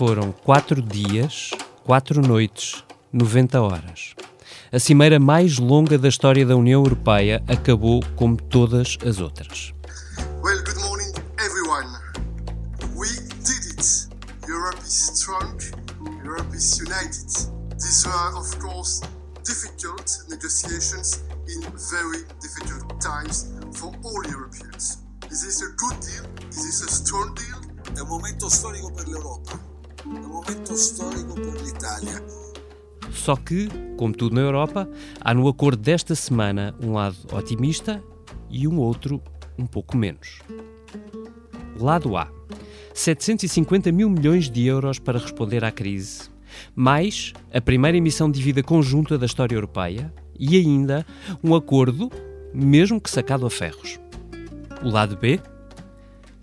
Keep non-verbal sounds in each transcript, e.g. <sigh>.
Foram quatro dias, quatro noites, 90 horas. A cimeira mais longa da história da União Europeia acabou como todas as outras. Well, good morning, everyone. We did it. Europe is strong. Europe is united. These were, of course, difficult negotiations in very difficult times for all Europeans. Is this a good deal? Is this a strong deal? È un momento storico per l'Europa, è un momento storico per l'Italia. Só que, como tudo na Europa, há no acordo desta semana um lado otimista e um outro um pouco menos. Lado A: 750 mil milhões de euros para responder à crise, mais a primeira emissão de dívida conjunta da história europeia e ainda um acordo, mesmo que sacado a ferros. O lado B: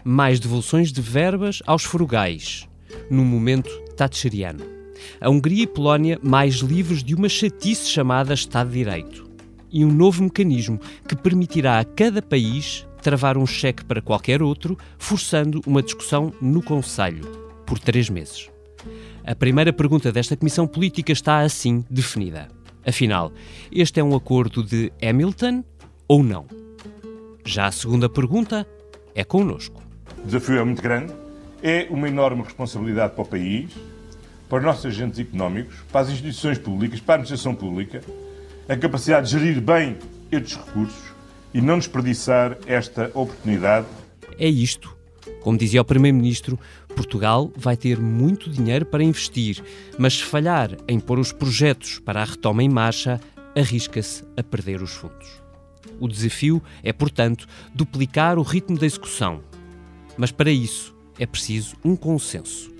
mais devoluções de verbas aos frugais, no momento thatcheriano a Hungria e Polónia mais livres de uma chatice chamada Estado de Direito. E um novo mecanismo que permitirá a cada país travar um cheque para qualquer outro, forçando uma discussão no Conselho, por três meses. A primeira pergunta desta Comissão Política está assim definida. Afinal, este é um acordo de Hamilton ou não? Já a segunda pergunta é connosco. O desafio é muito grande, é uma enorme responsabilidade para o país, para os nossos agentes económicos, para as instituições públicas, para a administração pública, a capacidade de gerir bem estes recursos e não desperdiçar esta oportunidade. É isto. Como dizia o Primeiro-Ministro, Portugal vai ter muito dinheiro para investir, mas se falhar em pôr os projetos para a retoma em marcha, arrisca-se a perder os fundos. O desafio é, portanto, duplicar o ritmo da execução. Mas para isso é preciso um consenso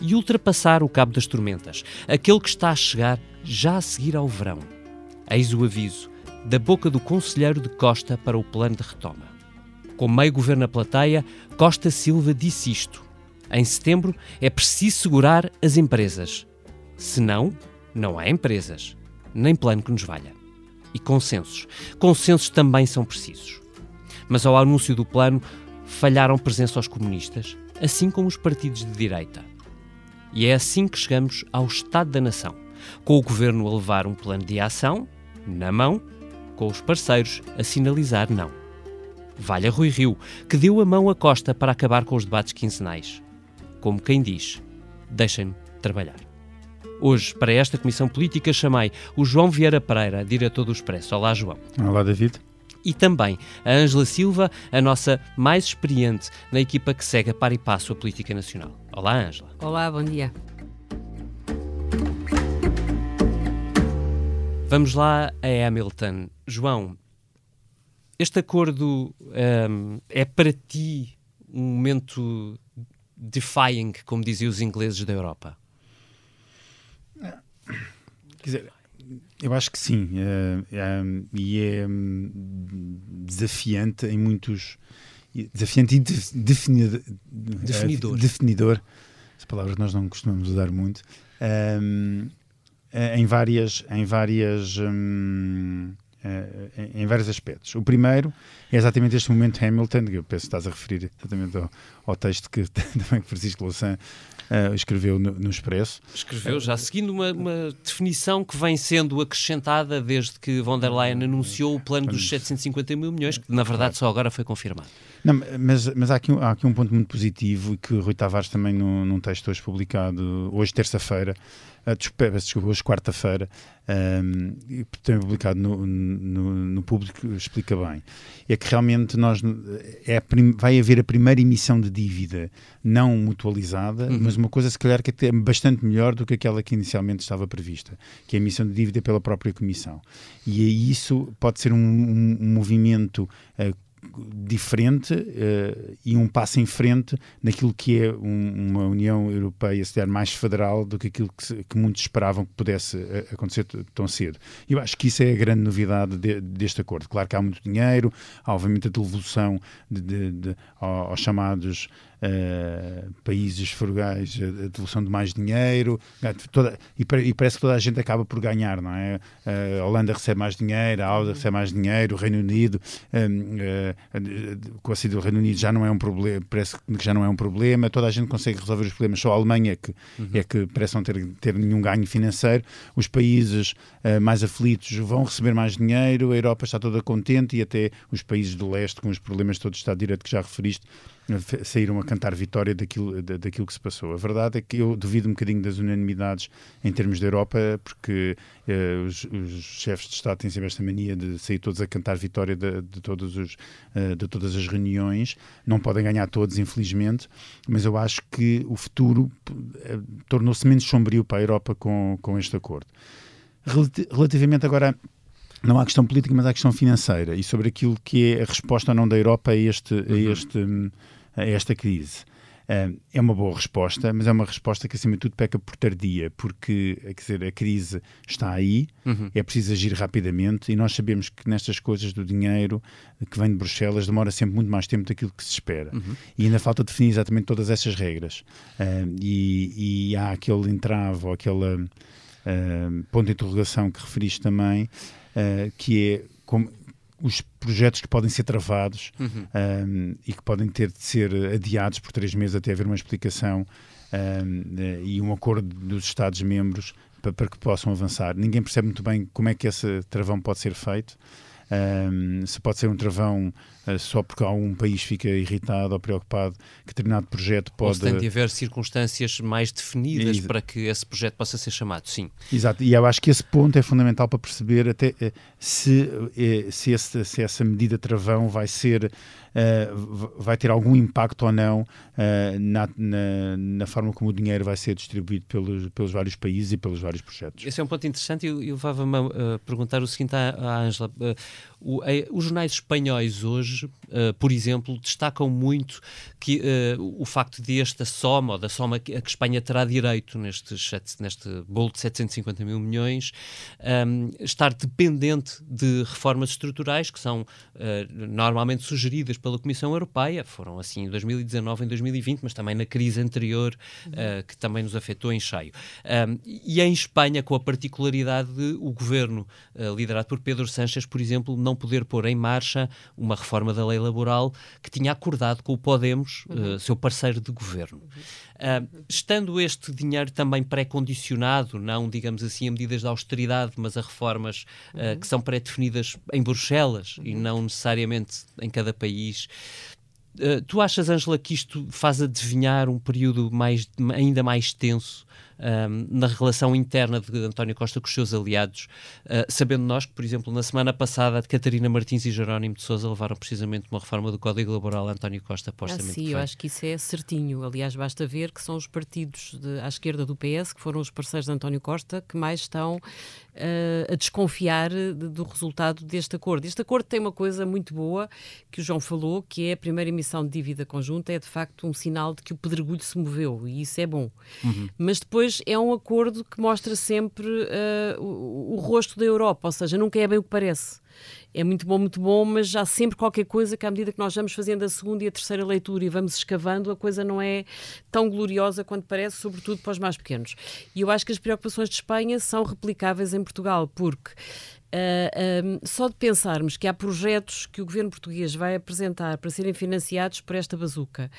e ultrapassar o cabo das tormentas, aquele que está a chegar já a seguir ao verão. Eis o aviso da boca do conselheiro de Costa para o plano de retoma. Com meio governo na plateia, Costa Silva disse isto. Em setembro é preciso segurar as empresas. Senão, não há empresas, nem plano que nos valha. E consensos. Consensos também são precisos. Mas ao anúncio do plano, falharam presença aos comunistas, assim como os partidos de direita. E é assim que chegamos ao Estado da Nação, com o governo a levar um plano de ação, na mão, com os parceiros a sinalizar não. Valha Rui Rio, que deu a mão à Costa para acabar com os debates quinzenais. Como quem diz, deixem-me trabalhar. Hoje, para esta Comissão Política, chamei o João Vieira Pereira, diretor do Expresso. Olá, João. Olá, David e também a Ângela Silva, a nossa mais experiente na equipa que segue a par e passo a política nacional. Olá, Ângela. Olá, bom dia. Vamos lá a Hamilton. João, este acordo um, é para ti um momento defying, como diziam os ingleses da Europa? Quer dizer, eu acho que sim. É, é, e é hum, desafiante em muitos. Desafiante e definidor. Definidor. definidor. As palavras nós não costumamos usar muito. Um, em várias. Em várias um, em vários aspectos. O primeiro é exatamente este momento Hamilton, que eu penso que estás a referir exatamente ao, ao texto que <laughs> também Francisco Louçã uh, escreveu no, no, Expresso. Escreveu, já seguindo uma, uma, definição que vem sendo acrescentada desde que von der Leyen anunciou o plano dos 750 mil milhões, que na verdade só agora foi confirmado. Não, mas, mas há, aqui, há aqui um ponto muito positivo e que Rui Tavares também no, num texto hoje publicado, hoje terça-feira, desculpa, desculpa, hoje quarta-feira, um, tem publicado no, no, no, público, explica bem. É que realmente nós é prim, vai haver a primeira emissão de dívida não mutualizada, uhum. mas uma coisa se calhar que é bastante melhor do que aquela que inicialmente estava prevista, que é a emissão de dívida pela própria Comissão. E isso pode ser um, um, um movimento uh, diferente uh, e um passo em frente naquilo que é um, uma União Europeia se der mais federal do que aquilo que, que muitos esperavam que pudesse uh, acontecer tão cedo. Eu acho que isso é a grande novidade de, deste acordo. Claro que há muito dinheiro, há obviamente a devolução de, de, de, aos chamados uh, países frugais a, a, devolução de mais dinheiro toda, e, e, parece que toda a gente acaba por ganhar, não é? Uh, a Holanda recebe mais dinheiro, a Áustria recebe mais dinheiro, o Reino Unido, uh, com a saída do Reino Unido já não é um problema, parece que já não é um problema, toda a gente consegue resolver os problemas, só a Alemanha é que, uhum. é que parece não ter, ter nenhum ganho financeiro, os países mais aflitos vão receber mais dinheiro, a Europa está toda contente e até os países do leste, com os problemas todos de Estado de Direito que já referiste, saíram a cantar vitória daquilo, daquilo que se passou. A verdade é que eu duvido um bocadinho das unanimidades em termos da Europa, porque eh, os, os, chefes de Estado têm sempre esta mania de sair todos a cantar vitória de, de, todos os, uh, de todas as reuniões. Não podem ganhar todos, infelizmente, mas eu acho que o futuro uh, tornou-se menos sombrio para a Europa com, com este acordo. Relativamente agora não há questão política, mas há questão financeira e sobre aquilo que é a resposta ou não da Europa a, este, a, uhum. A esta crise. É uma boa resposta, mas é uma resposta que, acima de tudo, peca por tardia, porque quer dizer, a crise está aí, uhum. é preciso agir rapidamente e nós sabemos que nestas coisas do dinheiro que vem de Bruxelas demora sempre muito mais tempo daquilo que se espera. Uhum. E ainda falta definir exatamente todas essas regras. e, e, há aquele entrave ou aquele ponto de interrogação que referiste também, uh, que é como os projetos que podem ser travados uhum. um, e que podem ter de ser adiados por três meses até haver uma explicação um, e um acordo dos Estados-membros para, para, que possam avançar. Ninguém percebe muito bem como é que esse travão pode ser feito. Um, se pode ser um travão só porque algum país fica irritado ou preocupado que determinado projeto pode. Ou se tem de haver circunstâncias mais definidas para que esse projeto possa ser chamado, sim. Exato, e eu acho que esse ponto é fundamental para perceber até uh, se, uh, se, esse, se essa medida travão vai ser vai ter algum impacto ou não na, na, na, forma como o dinheiro vai ser distribuído pelos, pelos vários países e pelos vários projetos. Esse é um ponto interessante e eu, eu levava-me a perguntar o seguinte à Ângela. Uh, os jornais espanhóis hoje, por exemplo, destacam muito que o facto de esta soma, ou da soma que, a que Espanha terá direito neste, bolo de 750 mil milhões, um, estar dependente de reformas estruturais que são normalmente sugeridas pela Comissão Europeia, foram assim em 2019, em 2020, mas também na crise anterior, uh, que também nos afetou em cheio. Um, e em Espanha, com a particularidade de o governo, uh, liderado por Pedro Sánchez, por exemplo, não poder pôr em marcha uma reforma da lei laboral que tinha acordado com o Podemos, uhum. uh, seu parceiro de governo. Uh, estando este dinheiro também pré-condicionado, não, digamos assim, a medidas de austeridade, mas a reformas uh, uhum. que são pré-definidas em Bruxelas uhum. e não necessariamente em cada país, Uh, tu achas, Ângela, que isto faz adivinhar um período mais, ainda mais tenso um, na relação interna de António Costa com os seus aliados, uh, sabendo nós que, por exemplo, na semana passada, Catarina Martins e Jerónimo de Sousa levaram precisamente uma reforma do Código Laboral a António Costa postamente. Ah, sim, eu acho que isso é certinho. Aliás, basta ver que são os partidos de, à esquerda do PS, que foram os parceiros de António Costa, que mais estão uh, a desconfiar de, do resultado deste acordo. Este acordo tem uma coisa muito boa que o João falou, que é a primeira emissão de dívida conjunta, é de facto um sinal de que o pedregulho se moveu, e isso é bom. Uhum. Mas depois depois é um acordo que mostra sempre uh, o, o, rosto da Europa, ou seja, nunca é bem o que parece. É muito bom, muito bom, mas já sempre qualquer coisa que, à medida que nós vamos fazendo a segunda e a terceira leitura e vamos escavando, a coisa não é tão gloriosa quanto parece, sobretudo para os mais pequenos. E eu acho que as preocupações de Espanha são replicáveis em Portugal, porque Uh, ah, um, só de pensarmos que há projetos que o governo português vai apresentar para serem financiados por esta bazuca,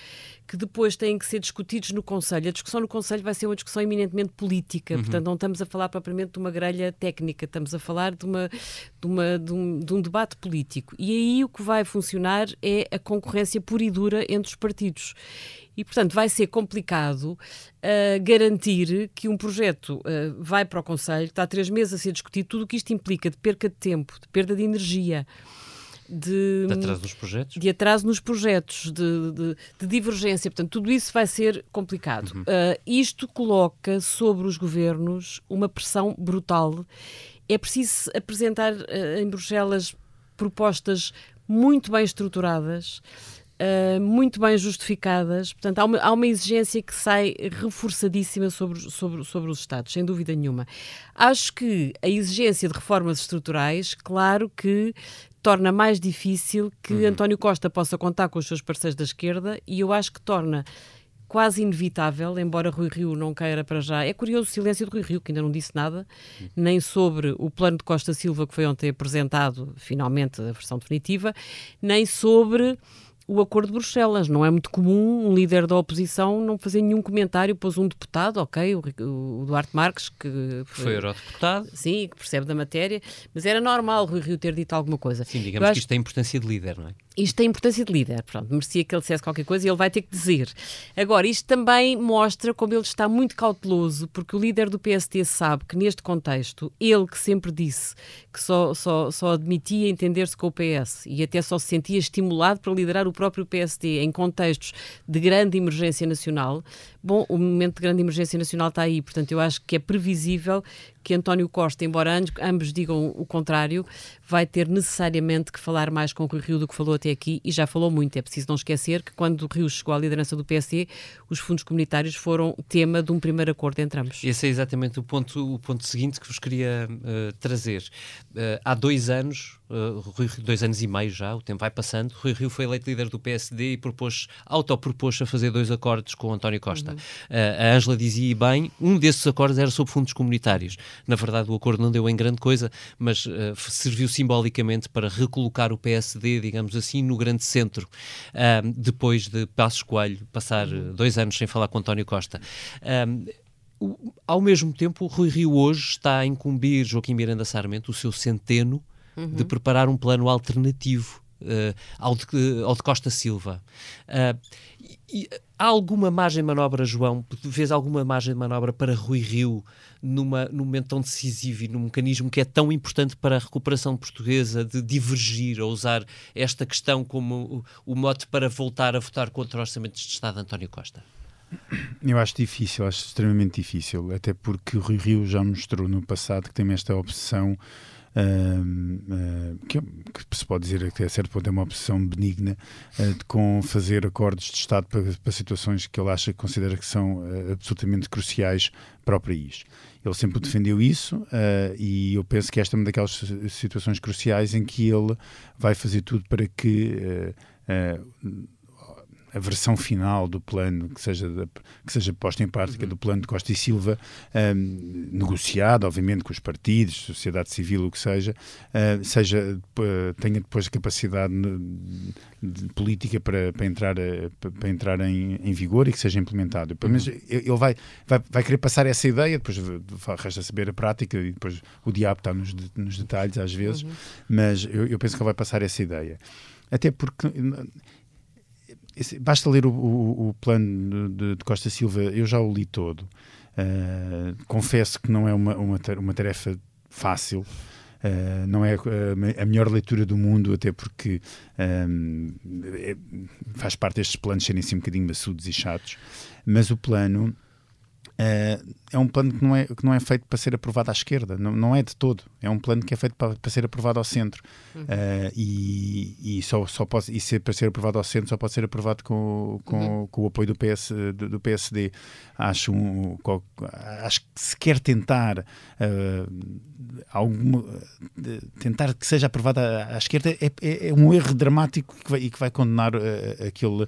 que depois têm que ser discutidos no Conselho. A discussão no Conselho vai ser uma discussão eminentemente política, uhum. portanto, não estamos a falar propriamente de uma grelha técnica, estamos a falar de, uma, de, uma, de, um, de um debate político. E aí o que vai funcionar é a concorrência pura e dura entre os partidos. E, portanto, vai ser complicado uh, garantir que um projeto uh, vai para o Conselho, está há três meses a ser discutido, tudo o que isto implica de perca de tempo, de perda de energia. De, de, atraso nos projetos? De atraso nos projetos, de, de, de divergência. Portanto, tudo isso vai ser complicado. Uhum. Uh, isto coloca sobre os governos uma pressão brutal. É preciso apresentar uh, em Bruxelas propostas muito bem estruturadas Uh, muito bem justificadas. Portanto, há uma, há uma, exigência que sai reforçadíssima sobre, sobre, sobre os Estados, sem dúvida nenhuma. Acho que a exigência de reformas estruturais, claro que torna mais difícil que uhum. António Costa possa contar com os seus parceiros da esquerda e eu acho que torna quase inevitável, embora Rui Rio não queira para já. É curioso o silêncio de Rui Rio, que ainda não disse nada, nem sobre o plano de Costa Silva que foi ontem apresentado, finalmente a versão definitiva, nem sobre o acordo de Bruxelas. Não é muito comum um líder da oposição não fazer nenhum comentário, pôs um deputado, ok, o, o Duarte Marques, que foi, foi eurodeputado. Sim, que percebe da matéria, mas era normal Rui Rio ter dito alguma coisa. Sim, digamos que isto tem importância de líder, não é? Isto tem importância de líder, pronto, merecia que ele dissesse qualquer coisa e ele vai ter que dizer. Agora, isto também mostra como ele está muito cauteloso, porque o líder do PST sabe que neste contexto, ele que sempre disse que só, só, só admitia entender-se com o PS e até só se sentia estimulado para liderar o próprio PSD em contextos de grande emergência nacional, bom, o momento de grande emergência nacional está aí, portanto eu acho que é previsível que António Costa, embora ambos digam o contrário, vai ter necessariamente que falar mais com o Rio do que falou até aqui e já falou muito. É preciso não esquecer que quando o Rio chegou à liderança do PSD, os fundos comunitários foram tema de um primeiro acordo entre ambos. Esse é exatamente o ponto, o ponto seguinte que vos queria uh, trazer. Uh, há dois anos, uh, Rui, dois anos e meio já, o tempo vai passando, Rui Rio foi eleito líder do PSD e propôs, autopropôs a fazer dois acordos com António Costa. Uhum. a Ângela dizia bem, um desses acordos era sobre fundos comunitários. Na verdade, o acordo não deu em grande coisa, mas uh, serviu simbolicamente para recolocar o PSD, digamos assim, no grande centro, uh, depois de Passos Coelho passar uh, dois anos sem falar com António Costa. O, ao mesmo tempo, o Rui Rio hoje está a incumbir Joaquim Miranda Sarmento, o seu centeno, uhum. de preparar um plano alternativo uh, ao, de, ao, de, Costa Silva. Uh, e, há alguma margem de manobra, João? Vês alguma margem de manobra para Rui Rio numa, num momento tão decisivo e num mecanismo que é tão importante para a recuperação portuguesa de divergir ou usar esta questão como o, o mote para voltar a votar contra orçamentos de Estado de António Costa? Eu acho difícil, acho extremamente difícil, até porque o Rui Rio já mostrou no passado que tem esta obsessão uh, que, que, se pode dizer que a certo ponto é uma opção benigna, uh, com fazer acordos de Estado para, para, situações que ele acha considera que são uh, absolutamente cruciais para o país. Ele sempre defendeu isso e eu penso que esta é uma daquelas situações cruciais em que ele vai fazer tudo para que a versão final do plano que seja, que seja posta em prática uhum. do plano de Costa e Silva, um, negociado, obviamente, com os partidos, sociedade civil, o que seja, uh, seja uh, tenha depois a capacidade de política para, para entrar, para entrar em, em vigor e que seja implementado. Pelo menos uhum. ele vai, vai, vai querer passar essa ideia, depois resta saber a prática e depois o diabo está nos, nos detalhes às vezes, uhum. mas eu, eu penso que ele vai passar essa ideia. Até porque basta ler o, o, o plano de, de, Costa Silva, eu já o li todo. Uh, confesso que não é uma, uma, uma tarefa fácil. Uh, não é a, melhor leitura do mundo, até porque um, é, faz parte destes planos serem assim um bocadinho maçudos e chatos, mas o plano uh, é um plano que não é, que não é feito para ser aprovado à esquerda, não, não é de todo. É um plano que é feito para, para ser aprovado ao centro. Uhum. Uh, e, e, só, só pode, e ser, para ser aprovado ao centro só pode ser aprovado com, com, uhum. com o apoio do, PS, do, do, PSD. Acho, um, acho que se quer tentar uh, alguma, tentar que seja aprovado à, à esquerda é, é, é, um erro dramático que vai, e que vai condenar aquele,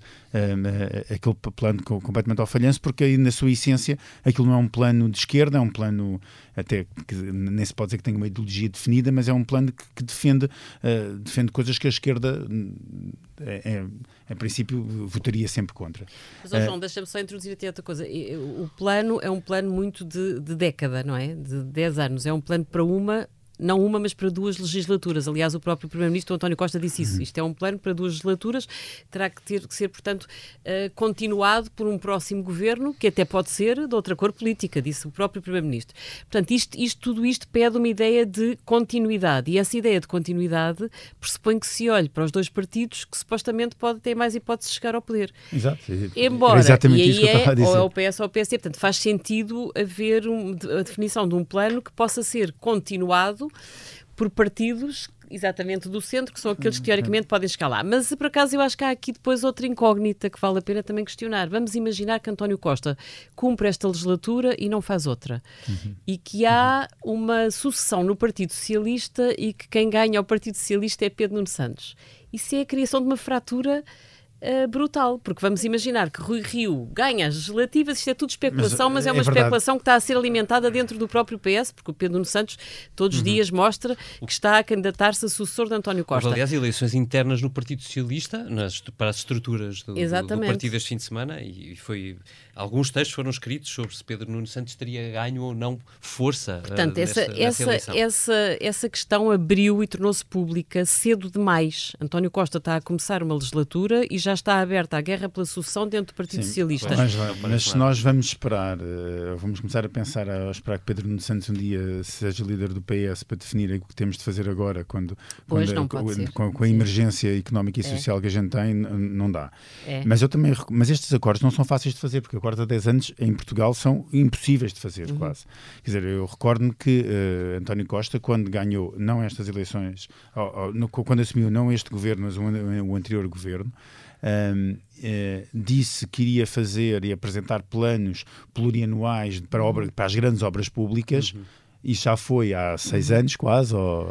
aquele plano completamente ao falhanço, porque aí, na sua essência aquilo não é um plano de esquerda, é um plano até que nem se pode dizer que tem uma ideologia definida, mas é um plano que, que defende, uh, defende coisas que a esquerda, é, é, princípio, votaria sempre contra. Mas, oh, João, uh, deixa-me só introduzir até outra coisa. O plano é um plano muito de, de década, não é? De 10 anos. É um plano para uma não uma, mas para duas legislaturas. Aliás, o próprio Primeiro-Ministro António Costa disse isso. Uhum. Isto é um plano para duas legislaturas, terá que ter que ser, portanto, uh, continuado por um próximo governo, que até pode ser de outra cor política, disse o próprio Primeiro-Ministro. Portanto, isto, isto, tudo isto pede uma ideia de continuidade. E essa ideia de continuidade pressupõe que se olhe para os dois partidos que supostamente podem ter mais hipóteses de chegar ao poder. Exato. Embora, exatamente e aí é, ou é o PS ou o PSD. Portanto, faz sentido haver um, a definição de um plano que possa ser continuado por partidos exatamente do centro, que são aqueles que teoricamente podem chegar lá. Mas por acaso eu acho que há aqui depois outra incógnita que vale a pena também questionar. Vamos imaginar que António Costa cumpre esta legislatura e não faz outra. Uhum. E que há uma sucessão no Partido Socialista e que quem ganha o Partido Socialista é Pedro Nuno Santos. Isso é a criação de uma fratura uh, brutal, porque vamos imaginar que Rui Rio ganha as legislativas, isto é tudo especulação, mas, mas é, é uma especulação que está a ser alimentada dentro do próprio PS, porque o Pedro Nuno Santos todos os uhum. dias mostra que está a candidatar-se a sucessor de António Costa. aliás, eleições internas no Partido Socialista, nas, para as estruturas do, do, do partido este fim de semana, e foi alguns textos foram escritos sobre se Pedro Nuno Santos teria ganho ou não força. Portanto, uh, essa, nessa, essa, essa, essa questão abriu e tornou-se pública cedo demais. António Costa está a começar uma legislatura e já está aberta a guerra pela sucessão dentro do Partido Sim, Socialista. Mas, mas se nós vamos esperar, uh, vamos começar a pensar, a esperar que Pedro Nuno Santos um dia seja líder do PS para definir o que temos de fazer agora, quando, quando com, com, a emergência económica e é. social é. que a gente tem, não dá. É. Mas eu também, mas estes acordos não são fáceis de fazer, porque acordos há 10 anos em Portugal são impossíveis de fazer, uhum. quase. Quer dizer, eu recordo-me que uh, António Costa, quando ganhou, não estas eleições, no, quando assumiu não este governo, mas o, o anterior governo, um, eh, disse que iria fazer e apresentar planos plurianuais para, obra, para as grandes obras públicas. Uhum e já foi há seis anos quase, ou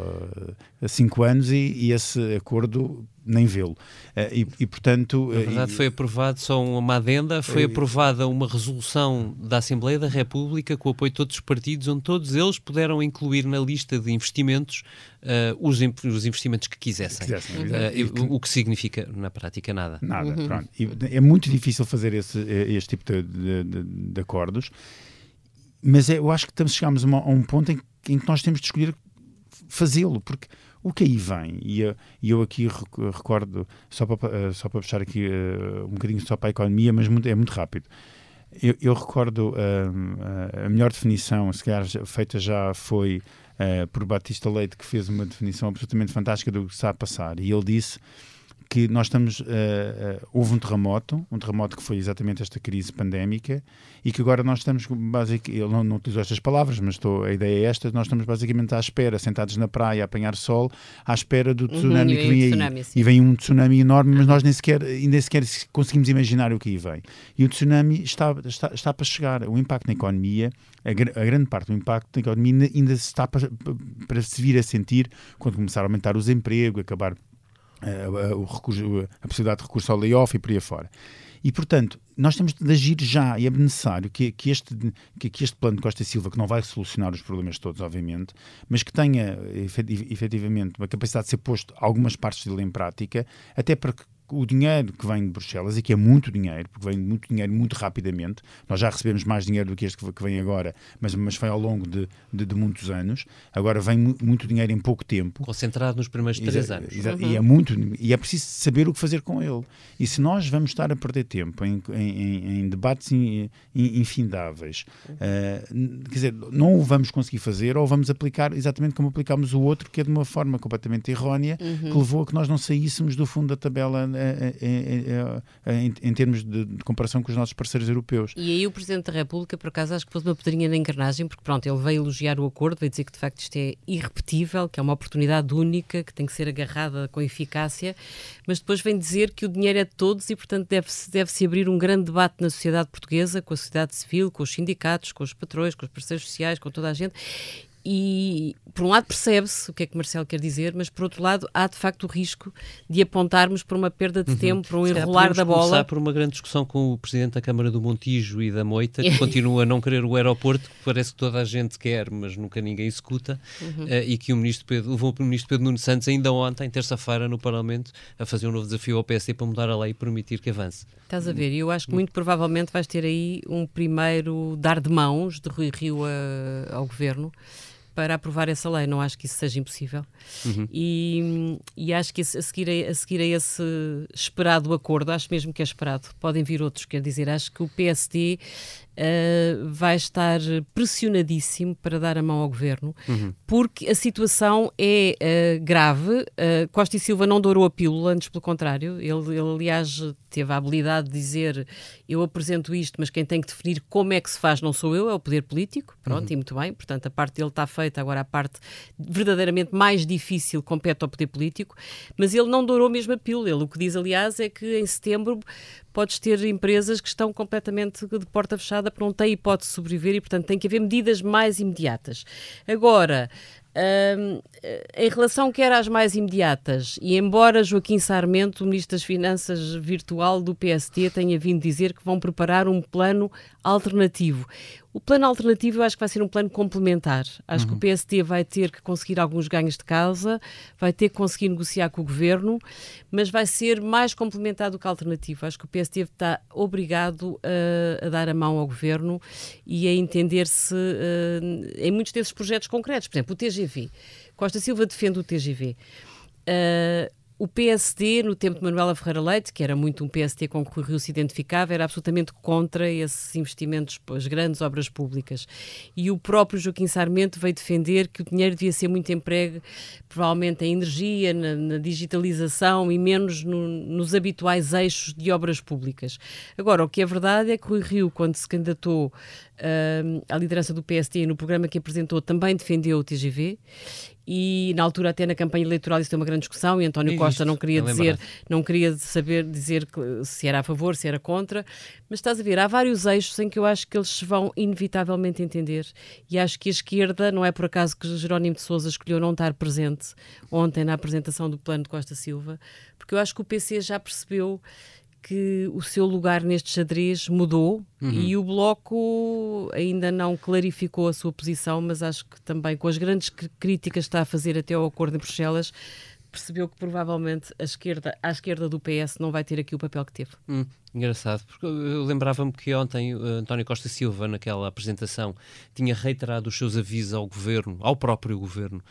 há cinco anos, e, e esse acordo nem vê-lo. Uh, e, e, portanto... Na verdade, e, foi aprovado, só uma adenda, foi aprovada uma resolução da Assembleia da República com o apoio de todos os partidos, onde todos eles puderam incluir na lista de investimentos uh, os, os, investimentos que quisessem. Que quisessem uh, o que significa, na prática, nada. Nada, uhum. pronto. é muito difícil fazer esse, este tipo de, de, de, de acordos mas é, eu acho que estamos, chegamos a, a um ponto em, em, que nós temos de escolher fazê-lo, porque o que aí vem, e eu, e eu aqui recordo, só para, eh, só para puxar aqui uh, um bocadinho só para a economia, mas muito, é muito rápido. Eu, eu recordo uh, a melhor definição, se calhar feita já foi uh, por Batista Leite, que fez uma definição absolutamente fantástica do que está a passar, e ele disse que nós estamos. Uh, uh, houve um terremoto, um terremoto que foi exatamente esta crise pandémica, e que agora nós estamos, basicamente, ele não, não utilizou estas palavras, mas estou, a ideia é esta: nós estamos basicamente à espera, sentados na praia, a apanhar sol, à espera do uhum, tsunami uhum, que vem aí. Tsunami, e vem um tsunami enorme, mas nós nem sequer, nem sequer conseguimos imaginar o que aí vem. E o tsunami está, está, está para chegar. O impacto na economia, a, a grande parte do impacto na economia ainda está para, para se vir a sentir quando começar a aumentar o desemprego, acabar o recurso, a possibilidade de recurso ao layoff e por aí fora. E, portanto, nós temos de agir já e é necessário que, que, este, que, que, este plano de Costa Silva, que não vai solucionar os problemas todos, obviamente, mas que tenha efetivamente uma capacidade de ser posto algumas partes dele em prática, até para que o dinheiro que vem de Bruxelas, e que é muito dinheiro, porque vem muito dinheiro muito rapidamente, nós já recebemos mais dinheiro do que este que vem agora, mas, mas foi ao longo de, de, de muitos anos, agora vem muito dinheiro em pouco tempo. Concentrado nos primeiros três Exa anos. Exa uhum. E é muito, e é preciso saber o que fazer com ele. E se nós vamos estar a perder tempo em, em, em debates in, in, infindáveis, uh, quer dizer, não o vamos conseguir fazer, ou vamos aplicar exatamente como aplicámos o outro, que é de uma forma completamente errónea, uhum. que levou a que nós não saíssemos do fundo da tabela em, em, termos de, de, comparação com os nossos parceiros europeus. E aí o Presidente da República, por acaso, acho que pôs uma pedrinha na engrenagem, porque pronto, ele veio elogiar o acordo, veio dizer que de facto isto é irrepetível, que é uma oportunidade única, que tem que ser agarrada com eficácia, mas depois vem dizer que o dinheiro é de todos e, portanto, deve-se deve -se abrir um grande debate na sociedade portuguesa, com a sociedade civil, com os sindicatos, com os patrões, com os parceiros sociais, com toda a gente, e, por um lado, percebe-se o que é que Marcelo quer dizer, mas, por outro lado, há de facto o risco de apontarmos para uma perda de uhum. tempo, para um enrolar da bola. começar por uma grande discussão com o Presidente da Câmara do Montijo e da Moita, que <laughs> continua a não querer o aeroporto, que parece que toda a gente quer, mas nunca ninguém executa, uhum. uh, e que o Ministro Pedro, o Ministro Pedro Nuno Santos ainda ontem, terça-feira, no Parlamento, a fazer um novo desafio ao PSD para mudar a lei e permitir que avance. Estás a ver, e eu acho que muito provavelmente vais ter aí um primeiro dar de mãos de Rui Rio a, ao Governo, para aprovar essa lei. Não acho que isso seja impossível. Uhum. E, e, acho que a seguir, a, a seguir a esse esperado acordo, acho mesmo que é esperado, podem vir outros, quer dizer, acho que o PSD uh, vai estar pressionadíssimo para dar a mão ao governo, uhum. porque a situação é uh, grave. Uh, Costa e Silva não dourou a pílula, antes pelo contrário. Ele, ele, aliás, teve a habilidade de dizer: Eu apresento isto, mas quem tem que definir como é que se faz não sou eu, é o poder político. Pronto, uhum. e muito bem. Portanto, a parte dele está feita, agora a parte verdadeiramente mais difícil compete ao poder político. Mas ele não dourou mesmo a pílula. Ele o que diz, aliás, é que em setembro podes ter empresas que estão completamente de porta fechada porque não têm hipótese de sobreviver e, portanto, tem que haver medidas mais imediatas. Agora, um, em relação quer às mais imediatas, e embora Joaquim Sarmento, o Ministro das Finanças virtual do PST, tenha vindo dizer que vão preparar um plano alternativo. O plano alternativo eu acho que vai ser um plano complementar. Acho uhum. que o uhum. PST vai ter que conseguir alguns ganhos de causa, vai ter que conseguir negociar com o governo, mas vai ser mais complementar do que alternativo. Acho que o PST está obrigado a, a dar a mão ao governo e a entender-se uh, em muitos desses projetos concretos. Por exemplo, o TGV. Costa Silva defende o TGV. Uh, o PSD, no tempo de Manuela Ferreira Leite, que era muito um PSD com que o Rio se identificava, era absolutamente contra esses investimentos, as grandes obras públicas. E o próprio Joaquim Sarmento veio defender que o dinheiro devia ser muito emprego, provavelmente em energia, na, na digitalização e menos no, nos habituais eixos de obras públicas. Agora, o que é verdade é que o Rio, quando se candidatou uh, à liderança do PSD no programa que apresentou, também defendeu o TGV e na altura até na campanha eleitoral isso tem uma grande discussão e António Costa não queria dizer, não queria saber dizer se era a favor, se era contra, mas estás a ver, há vários eixos em que eu acho que eles se vão inevitavelmente entender. E acho que a esquerda, não é por acaso que Jerónimo de Sousa escolheu não estar presente ontem na apresentação do plano de Costa Silva, porque eu acho que o PC já percebeu que o seu lugar neste xadrez mudou uhum. e o Bloco ainda não clarificou a sua posição, mas acho que também com as grandes críticas que está a fazer até ao acordo em Bruxelas, percebeu que provavelmente a esquerda, a esquerda do PS não vai ter aqui o papel que teve. Hum, engraçado, porque eu lembrava-me que ontem uh, António Costa Silva, naquela apresentação, tinha reiterado os seus avisos ao governo, ao próprio governo,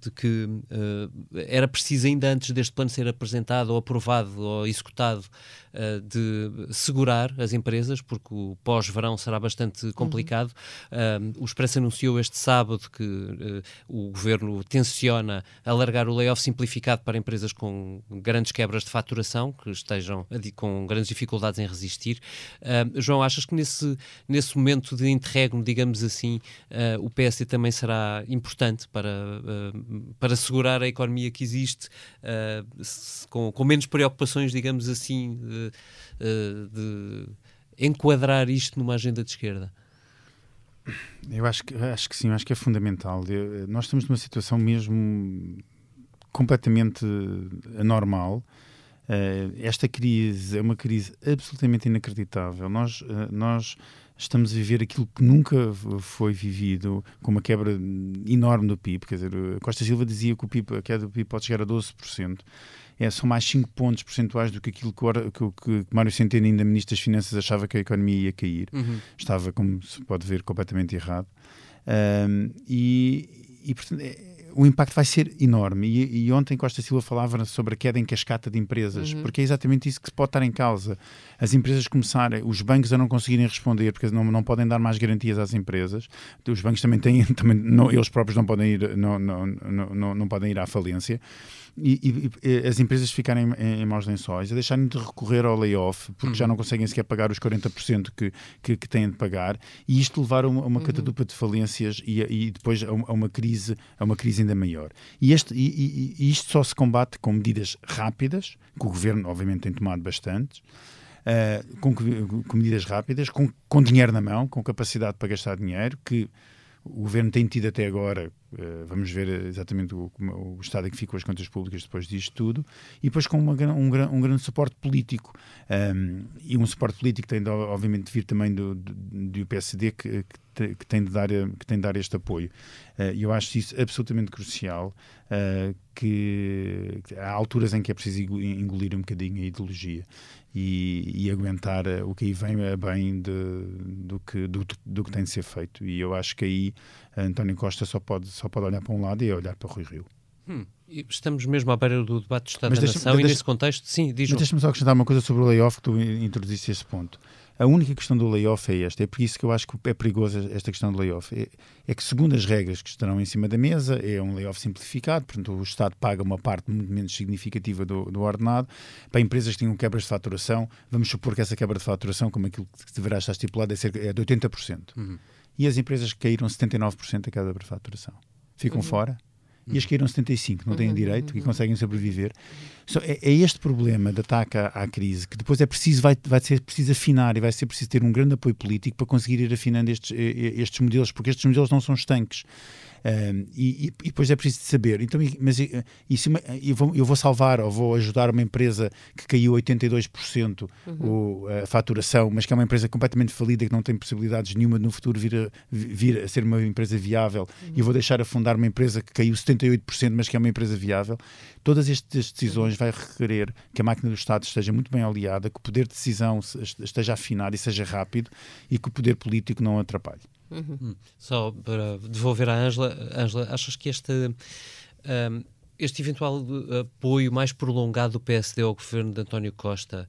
de que uh, era preciso, ainda antes deste plano ser apresentado ou aprovado ou executado, uh, de segurar as empresas, porque o pós-verão será bastante uhum. complicado. Uhum. Uh, o Expresso anunciou este sábado que o governo tenciona alargar o layoff simplificado para empresas com grandes quebras de faturação, que estejam com grandes dificuldades em resistir. João, achas que nesse, nesse momento de interregno, digamos assim, o PSD também será importante para para segurar a economia que existe, uh, com, com, menos preocupações, digamos assim, de, uh, de, enquadrar isto numa agenda de esquerda? Eu acho que, acho que sim, acho que é fundamental. Eu, nós estamos numa situação mesmo completamente anormal. Uh, esta crise é uma crise absolutamente inacreditável. Nós, uh, nós estamos a viver aquilo que nunca foi vivido, com uma quebra enorme do PIB. Quer dizer, Costa Silva dizia que o PIB, a queda do PIB pode chegar a 12%. É, são mais 5 pontos percentuais do que aquilo que, que, que Mário Centeno, ainda Ministro das Finanças, achava que a economia ia cair. Uhum. Estava, como se pode ver, completamente errado. E, e, portanto, é, o impacto vai ser enorme. E, e, ontem Costa Silva falava sobre a queda em cascata de empresas, uhum. porque é exatamente isso que se pode estar em causa. As empresas começarem, os bancos a não conseguirem responder, porque não, não podem dar mais garantias às empresas. Os bancos também têm, <laughs> também, não, eles próprios não podem ir, não, não, não, não, não podem ir à falência e, e, as empresas ficarem em, em maus lençóis, a deixarem de recorrer ao layoff, porque uhum. já não conseguem sequer pagar os 40% que, que, que, têm de pagar, e isto levar a uma, uma uhum. catadupa de falências e, e depois a, a, uma crise, a uma crise ainda maior. E, este, e, isto só se combate com medidas rápidas, que o governo, obviamente, tem tomado bastante. Uh, com, com, medidas rápidas, com, com dinheiro na mão, com capacidade para gastar dinheiro, que o governo tem tido até agora, uh, vamos ver exatamente o, o, estado em que ficam as contas públicas depois disto tudo, e depois com uma, um, um, grande suporte político. Um, e um suporte político tem obviamente de vir também do, do, do PSD que, que, que, tem de dar, que tem de dar este apoio. Uh, eu acho isso absolutamente crucial, uh, que, que há alturas em que é preciso engolir um bocadinho a ideologia e, e, aguentar eh, o que aí vem é bem de, do, que, do, do, que tem de ser feito. E eu acho que aí António Costa só pode, só pode olhar para um lado e olhar para o Rui Rio. Hum. Estamos mesmo à beira do debate do Estado mas da Nação e nesse contexto, sim, diz Deixa-me só acrescentar uma coisa sobre o layoff que tu introduziste esse ponto. A única questão do layoff é esta. É por isso que eu acho que é perigoso esta questão do layoff. É, é que, segundo as regras que estarão em cima da mesa, é um layoff simplificado, portanto, o Estado paga uma parte muito menos significativa do, do ordenado. Para empresas que tenham quebras de faturação, vamos supor que essa quebra de faturação, como aquilo que deverá estar estipulado, é, cerca, é de 80%. Uhum. E as empresas que caíram 79% a quebra de faturação. Ficam uhum. fora? E as caíram 75, não têm uhum, direito e uhum. conseguem sobreviver. So, é, é, este problema de ataque à, à, crise que depois é preciso, vai, vai ser preciso afinar e vai ser preciso ter um grande apoio político para conseguir ir afinando estes, estes modelos, porque estes modelos não são estanques. Um, e, e, depois é preciso saber. Então, mas e, eu, vou, eu vou salvar ou vou ajudar uma empresa que caiu 82% uhum. o, a faturação, mas que é uma empresa completamente falida que não tem possibilidades nenhuma no futuro vir a, vir a ser uma empresa viável uhum. e vou deixar afundar uma empresa que caiu 78%, mas que é uma empresa viável. Todas estas decisões vai requerer que a máquina do Estado esteja muito bem aliada, que o poder de decisão esteja afinado e seja rápido e que o poder político não atrapalhe. Uhum. Hum. Só para devolver à Ângela, Ângela, achas que este, um, este eventual apoio mais prolongado do PSD ao governo de António Costa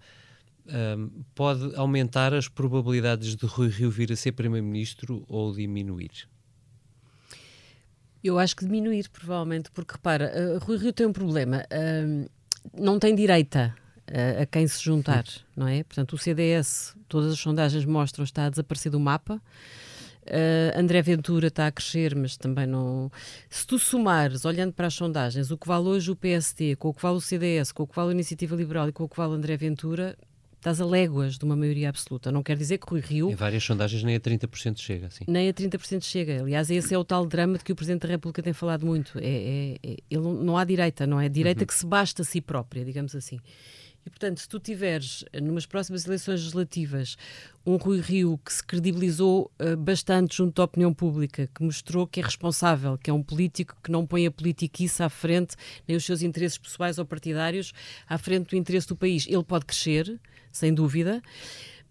um, pode aumentar as probabilidades de Rui Rio vir a ser Primeiro-Ministro ou diminuir? Eu acho que diminuir, provavelmente, porque repara, uh, Rui Rio tem um problema. Uh, não tem direita uh, a quem se juntar, não é? Portanto, o CDS, todas as sondagens mostram, está a desaparecer do mapa. Uh, André Ventura está a crescer, mas também não. Se tu somares, olhando para as sondagens, o que vale hoje o PST, com o que vale o CDS, com o que vale a Iniciativa Liberal e com o que vale André Ventura, estás a léguas de uma maioria absoluta. Não quer dizer que Rui Rio. Em várias sondagens nem a 30% chega, sim. Nem a 30% chega. Aliás, esse é o tal drama de que o Presidente da República tem falado muito. É, é, é ele não há direita, não é? Direita uhum. que se basta a si própria, digamos assim. E, portanto, se tu tiveres, eh, numas próximas eleições legislativas, um Rui Rio que se credibilizou uh, bastante junto à opinião pública, que mostrou que é responsável, que é um político que não põe a politiquice à frente, nem os seus interesses pessoais ou partidários, à frente do interesse do país, ele pode crescer, sem dúvida.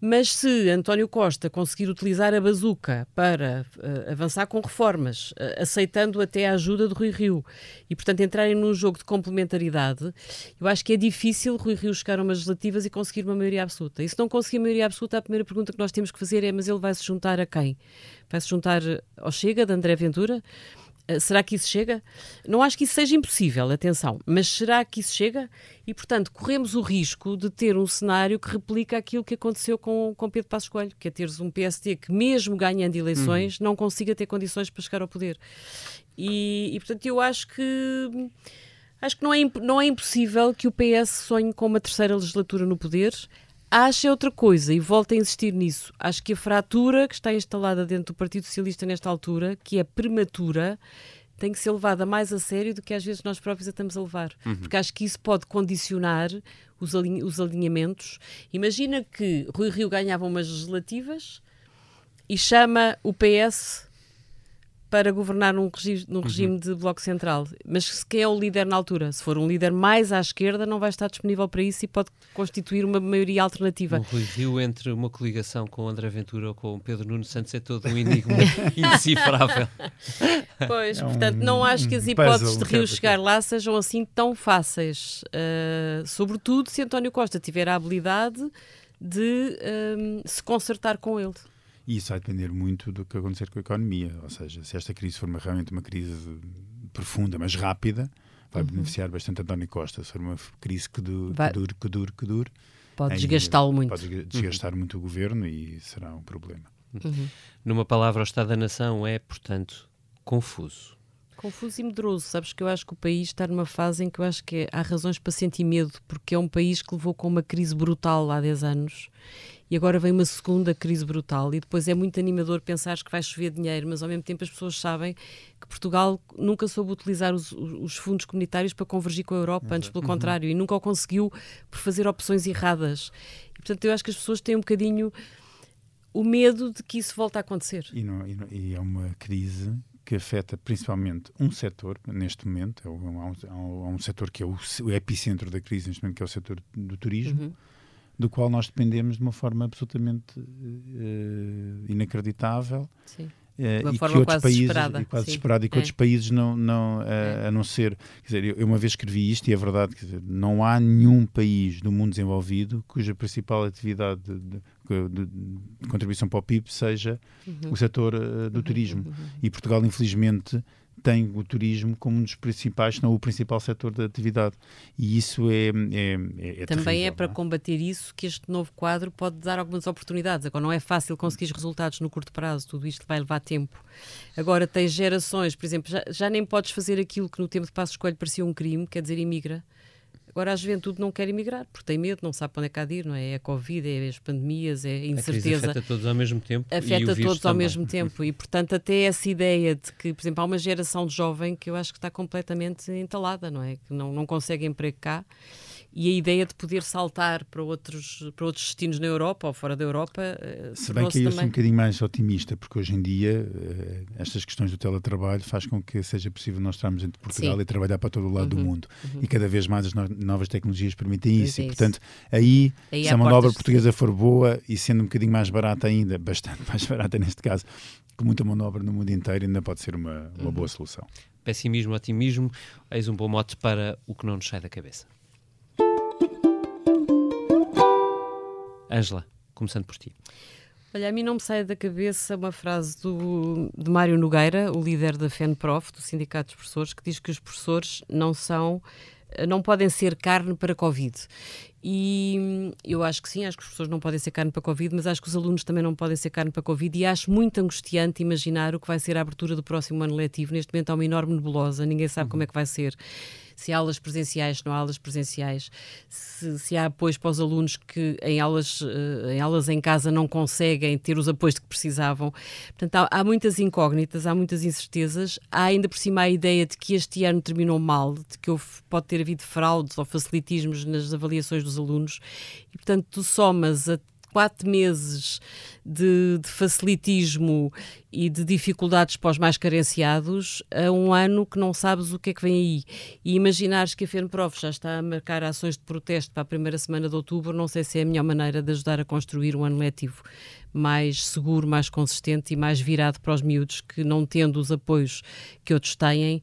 Mas se António Costa conseguir utilizar a bazuca para uh, avançar com reformas, uh, aceitando até a ajuda de Rui Rio, e portanto entrarem num jogo de complementaridade, eu acho que é difícil Rui Rio chegar a umas legislativas e conseguir uma maioria absoluta. E se não conseguir maioria absoluta, a primeira pergunta que nós temos que fazer é: mas ele vai se juntar a quem? Vai se juntar ao Chega, de André Ventura? Eh, será que isso chega? Não acho que isso seja impossível, atenção, mas será que isso chega? E, portanto, corremos o risco de ter um cenário que replica aquilo que aconteceu com, com Pedro Passos Coelho, que é teres um PST que, mesmo ganhando eleições, uhum. não consiga ter condições para chegar ao poder. E, e, portanto, eu acho que. Acho que não é, não é impossível que o PS sonhe com uma terceira legislatura no poder. Acho é outra coisa e volto a insistir nisso. Acho que a fratura que está instalada dentro do Partido Socialista nesta altura, que é prematura, tem que ser levada mais a sério do que às vezes nós próprios a estamos a levar. Uhum. Porque acho que isso pode condicionar os, alinh os alinhamentos. Imagina que Rui Rio ganhava umas legislativas e chama o PS para governar num regime, num regime uhum. de bloco central. Mas se quem é o líder na altura? Se for um líder mais à esquerda, não vai estar disponível para isso e pode constituir uma maioria alternativa. O Rui Rio entre uma coligação com André Ventura ou com Pedro Nuno Santos é todo um enigma <laughs> indecifrável. Pois, é portanto, um, não acho que as hipóteses de Rio chegar lá sejam assim tão fáceis. Uh, sobretudo se António Costa tiver a habilidade de uh, se consertar com ele. E isso vai depender muito do que acontecer com a economia. Ou seja, se esta crise for uma, realmente uma crise profunda, mas rápida, vai uhum. beneficiar bastante António Costa. Se for uma crise que, du vai... que dure, que dure, que dure. Pode desgastá-lo muito. Pode desgastar uhum. muito o governo e será um problema. Uhum. Numa palavra, o Estado da Nação é, portanto, confuso. Confuso e medroso. Sabes que eu acho que o país está numa fase em que eu acho que há razões para sentir medo, porque é um país que levou com uma crise brutal há 10 anos e agora vem uma segunda crise brutal e depois é muito animador pensar que vai chover dinheiro, mas ao mesmo tempo as pessoas sabem que Portugal nunca soube utilizar os, os fundos comunitários para convergir com a Europa, antes pelo uhum. contrário, e nunca o conseguiu por fazer opções erradas. E, portanto, eu acho que as pessoas têm um bocadinho o medo de que isso volte a acontecer. E, não, e, não, e é uma crise que afeta principalmente um setor neste momento, é um, há um, um setor que é o, o, epicentro da crise neste momento, que é o setor do turismo. Uhum do qual nós dependemos de uma forma absolutamente uh, inacreditável. Sim. Uh, e que outros países desesperada. e quase Sim. desesperado e que é. outros países não não uh, é. a não ser quer dizer eu uma vez escrevi isto e é verdade quer dizer, não há nenhum país do mundo desenvolvido cuja principal atividade de, de, de contribuição para o PIB seja uhum. o setor uh, do uhum. turismo. Uhum. E Portugal, infelizmente, tem o turismo como um dos principais, se não o principal setor da atividade. E isso é. é, é Também terrível, é para é? combater isso que este novo quadro pode dar algumas oportunidades. Agora, não é fácil conseguir resultados no curto prazo, tudo isto vai levar tempo. Agora, tens gerações, por exemplo, já, já nem podes fazer aquilo que no tempo de passo escolho parecia um crime, quer dizer, imigra Agora a juventude não quer emigrar, porque tem medo, não sabe para onde é que há de ir, não é? É a Covid, é as pandemias, é a incerteza. A afeta todos ao mesmo tempo. Afeta todos ao mesmo tempo. E, portanto, até essa ideia de que, por exemplo, há uma geração de jovem que eu acho que está completamente entalada, não é? Que não, não consegue emprego cá e a ideia de poder saltar para outros, para outros destinos na Europa ou fora da Europa. Eh, Se bem que eu sou um bocadinho mais otimista, porque hoje em dia eh, estas questões do teletrabalho faz com que seja possível nós estarmos entre Portugal Sim. e trabalhar para todo o lado uhum, do mundo. Uhum. E cada vez mais as no novas tecnologias permitem isso. É e, portanto, aí, aí se a mão de obra portuguesa for boa e sendo um bocadinho mais barata ainda, <laughs> bastante mais barata neste caso, que muita mão de obra no mundo inteiro, ainda pode ser uma, uma uhum. boa solução. Pessimismo, otimismo, eis um bom mote para o que não nos sai da cabeça. Ângela, começando por ti. Olha, a mim não me sai da cabeça uma frase do, de Mário Nogueira, o líder da FENPROF, do Sindicato dos Professores, que diz que os professores não são não podem ser carne para Covid. E eu acho que sim, acho que os professores não podem ser carne para Covid, mas acho que os alunos também não podem ser carne para Covid e acho muito angustiante imaginar o que vai ser a abertura do próximo ano letivo. Neste momento há uma enorme nebulosa, ninguém sabe uhum. como é que vai ser se há aulas presenciais, se não há aulas presenciais, se, se há apoios para os alunos que em aulas, uh, em aulas em casa não conseguem ter os apoios que precisavam. Portanto, há, há, muitas incógnitas, há muitas incertezas. Há ainda por cima a ideia de que este ano terminou mal, de que houve, pode ter havido fraudes ou facilitismos nas avaliações dos alunos. E, portanto, tu somas a quatro meses de, de, facilitismo e de dificuldades para os mais carenciados a um ano que não sabes o que é que vem aí. E imaginares que a FENPROF já está a marcar ações de protesto para a primeira semana de outubro, não sei se é a melhor maneira de ajudar a construir um ano letivo mais seguro, mais consistente e mais virado para os miúdos que, não tendo os apoios que outros têm,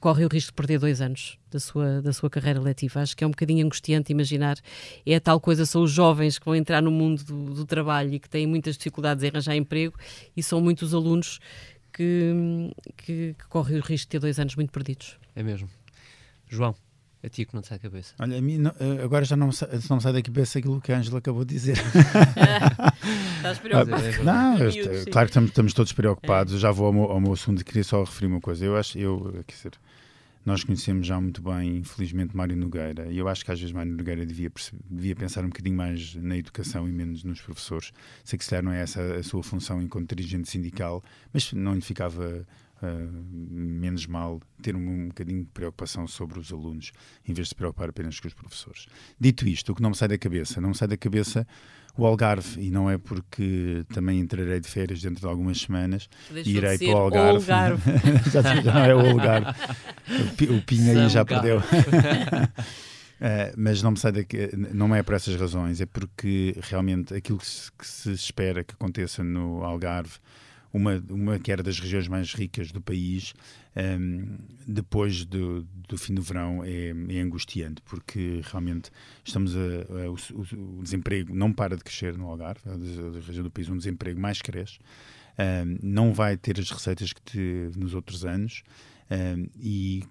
corre o risco de perder dois anos da sua, da sua carreira letiva. Acho que é um bocadinho angustiante imaginar. É tal coisa, são os jovens que vão entrar no mundo do, do trabalho e que têm muitas dificuldades em arranjar emprego e são muitos alunos que, que, que correm o risco de ter dois anos muito perdidos. É mesmo. João. A ti que não te sai da cabeça. Olha, a mim não, eh, agora já não, não me sai da cabeça aquilo que a Ângela acabou de dizer. <laughs> Estás preocupado? Ah, não, eu, claro que estamos, estamos todos preocupados. É. Já vou ao meu, ao meu assunto e queria só referir uma coisa. Eu acho, eu, quer dizer, nós conhecemos já muito bem, infelizmente, Mário Nogueira, e eu acho que às vezes Mário Nogueira devia, devia pensar um bocadinho mais na educação e menos nos professores. Sei que se calhar não é essa a sua função enquanto dirigente sindical, mas não lhe ficava Uh, menos mal ter um, um bocadinho de preocupação sobre os alunos, em vez de se preocupar apenas com os professores. Dito isto, o que não me sai da cabeça, não me sai da cabeça o Algarve, e não é porque também entrarei de férias dentro de algumas semanas e irei para o Algarve. Algarve. <laughs> já, já, é o Algarve. O, o Pinho aí já perdeu. Uh, <laughs> mas não me sai daqui, não é por essas razões, é porque realmente aquilo que se, que se espera que aconteça no Algarve uma, uma que era das regiões mais ricas do país, um, depois do, do, fim do verão é, é, angustiante, porque realmente estamos a, a o, o, desemprego não para de crescer no Algarve, é a região do país onde o desemprego mais cresce, um, não vai ter as receitas que teve nos outros anos, um, e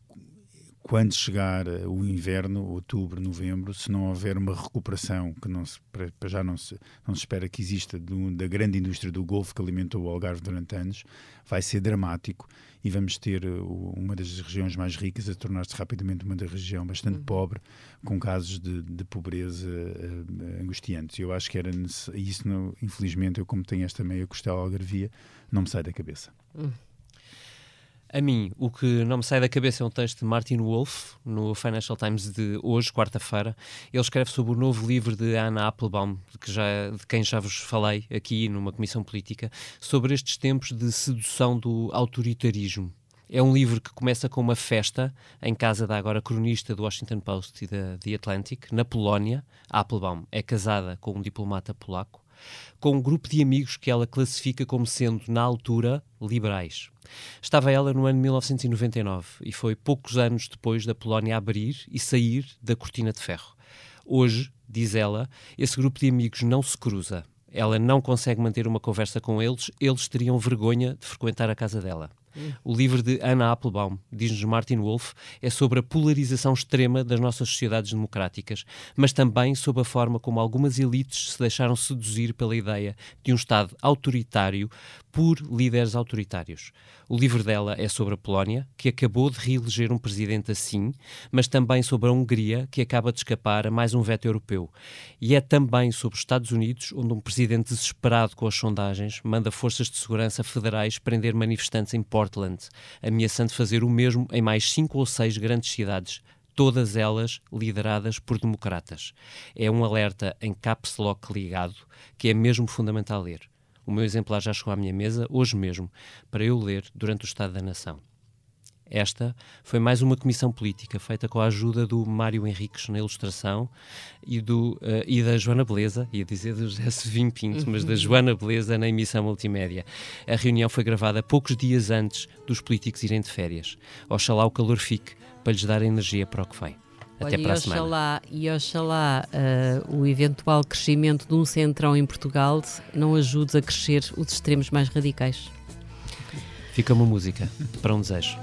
quando chegar eh, o inverno, outubro, novembro, se não houver uma recuperação que não se, já não se, não se espera que exista do, da grande indústria do Golfo que alimentou o Algarve durante anos, vai ser dramático e vamos ter eh, uma das regiões mais ricas a tornar-se rapidamente uma da região bastante uhum. pobre, com casos de, de pobreza uh, angustiantes. Eu acho que era isso, não, infelizmente, eu como tenho esta meia costela algarvia, não me sai da cabeça. Uhum. A mim, o que não me sai da cabeça é um texto de Martin Wolf, no Financial Times de hoje, quarta-feira. Ele escreve sobre o novo livro de Anna Applebaum, de, que já, de quem já vos falei aqui numa comissão política, sobre estes tempos de sedução do autoritarismo. É um livro que começa com uma festa em casa da agora cronista do Washington Post e da The Atlantic, na Polónia. Applebaum é casada com um diplomata polaco com um grupo de amigos que ela classifica como sendo, na altura, liberais. Estava ela no ano 1999 e foi poucos anos depois da Polónia abrir e sair da cortina de ferro. Hoje, diz ela, esse grupo de amigos não se cruza. ela não consegue manter uma conversa com eles, eles teriam vergonha de frequentar a casa dela. O livro de Anna Applebaum, diz-nos Martin Wolf, é sobre a polarização extrema das nossas sociedades democráticas, mas também sobre a forma como algumas elites se deixaram seduzir pela ideia de um Estado autoritário por líderes autoritários. O livro dela é sobre a Polónia, que acabou de reeleger um presidente assim, mas também sobre a Hungria, que acaba de escapar a mais um veto europeu. E é também sobre os Estados Unidos, onde um presidente desesperado com as sondagens manda forças de segurança federais prender manifestantes em Portland, ameaçando fazer o mesmo em mais cinco ou seis grandes cidades, todas elas lideradas por democratas. É um alerta em caps lock ligado que é mesmo fundamental ler. O meu exemplar já chegou à minha mesa, hoje mesmo, para eu ler durante o Estado da Nação. Esta foi mais uma comissão política feita com a ajuda do Mário Henriques na ilustração e, do, uh, e da Joana Beleza, ia dizer do José Sevim Pinto, mas da <laughs> Joana Beleza na emissão multimédia. A reunião foi gravada poucos dias antes dos políticos irem de férias. Oxalá o calor fique para lhes dar energia para o que vem. Até Olha, para a semana. oxalá, e oxalá uh, o eventual crescimento de um centrão em Portugal não ajude a crescer os extremos mais radicais. Fica uma música para um desejo.